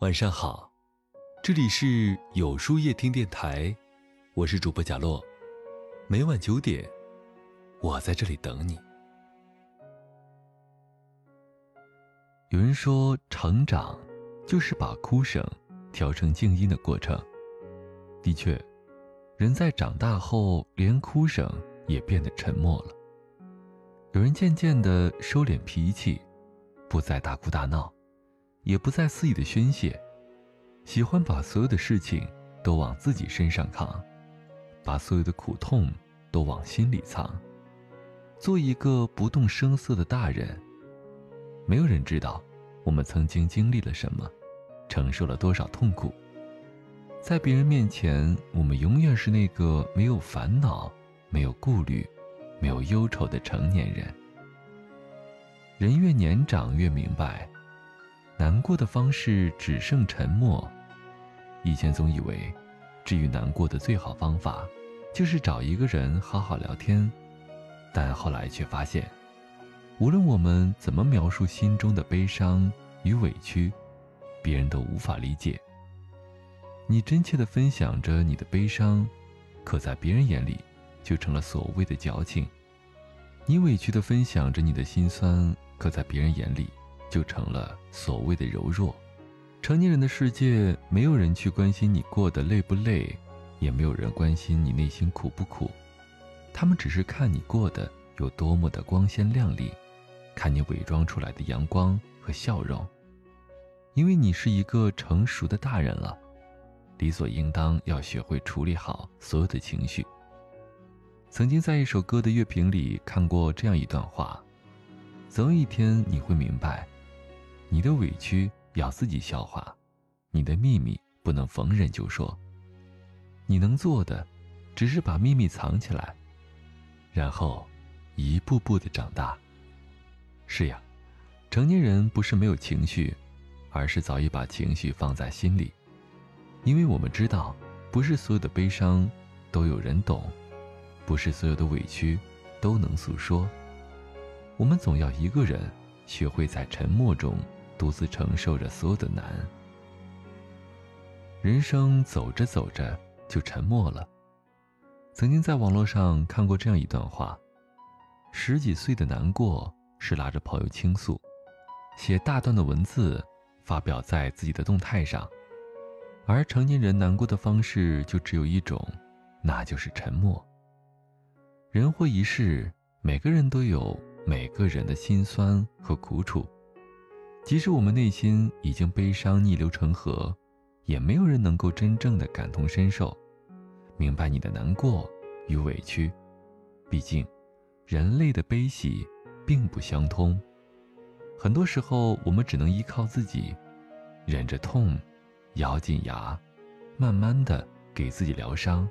晚上好，这里是有书夜听电台，我是主播贾洛，每晚九点，我在这里等你。有人说，成长就是把哭声调成静音的过程。的确，人在长大后，连哭声也变得沉默了。有人渐渐的收敛脾气，不再大哭大闹。也不再肆意的宣泄，喜欢把所有的事情都往自己身上扛，把所有的苦痛都往心里藏，做一个不动声色的大人。没有人知道我们曾经经历了什么，承受了多少痛苦。在别人面前，我们永远是那个没有烦恼、没有顾虑、没有忧愁的成年人。人越年长，越明白。难过的方式只剩沉默。以前总以为，治愈难过的最好方法，就是找一个人好好聊天。但后来却发现，无论我们怎么描述心中的悲伤与委屈，别人都无法理解。你真切的分享着你的悲伤，可在别人眼里，就成了所谓的矫情。你委屈的分享着你的心酸，可在别人眼里。就成了所谓的柔弱。成年人的世界，没有人去关心你过得累不累，也没有人关心你内心苦不苦。他们只是看你过得有多么的光鲜亮丽，看你伪装出来的阳光和笑容。因为你是一个成熟的大人了，理所应当要学会处理好所有的情绪。曾经在一首歌的乐评里看过这样一段话：总有一天你会明白。你的委屈要自己消化，你的秘密不能逢人就说。你能做的，只是把秘密藏起来，然后一步步的长大。是呀，成年人不是没有情绪，而是早已把情绪放在心里。因为我们知道，不是所有的悲伤都有人懂，不是所有的委屈都能诉说。我们总要一个人学会在沉默中。独自承受着所有的难，人生走着走着就沉默了。曾经在网络上看过这样一段话：十几岁的难过是拉着朋友倾诉，写大段的文字发表在自己的动态上；而成年人难过的方式就只有一种，那就是沉默。人活一世，每个人都有每个人的辛酸和苦楚。即使我们内心已经悲伤逆流成河，也没有人能够真正的感同身受，明白你的难过与委屈。毕竟，人类的悲喜并不相通。很多时候，我们只能依靠自己，忍着痛，咬紧牙，慢慢的给自己疗伤。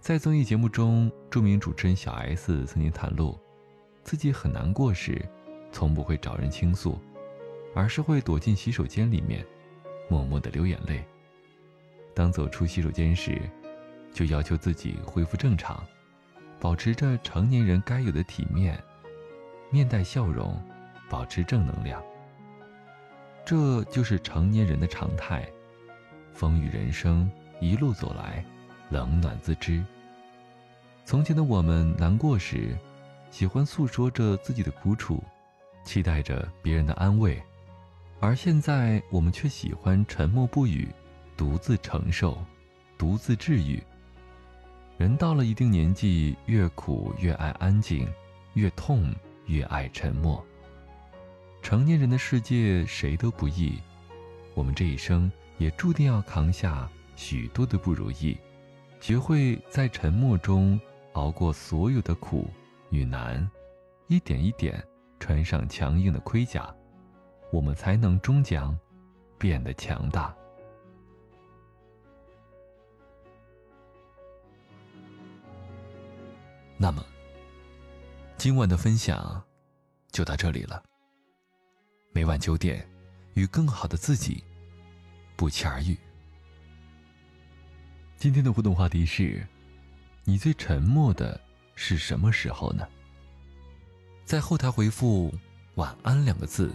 在综艺节目中，著名主持人小 S 曾经袒露，自己很难过时，从不会找人倾诉。而是会躲进洗手间里面，默默的流眼泪。当走出洗手间时，就要求自己恢复正常，保持着成年人该有的体面，面带笑容，保持正能量。这就是成年人的常态。风雨人生，一路走来，冷暖自知。从前的我们难过时，喜欢诉说着自己的苦楚，期待着别人的安慰。而现在，我们却喜欢沉默不语，独自承受，独自治愈。人到了一定年纪，越苦越爱安静，越痛越爱沉默。成年人的世界谁都不易，我们这一生也注定要扛下许多的不如意，学会在沉默中熬过所有的苦与难，一点一点穿上强硬的盔甲。我们才能终将变得强大。那么，今晚的分享就到这里了。每晚九点，与更好的自己不期而遇。今天的互动话题是：你最沉默的是什么时候呢？在后台回复“晚安”两个字。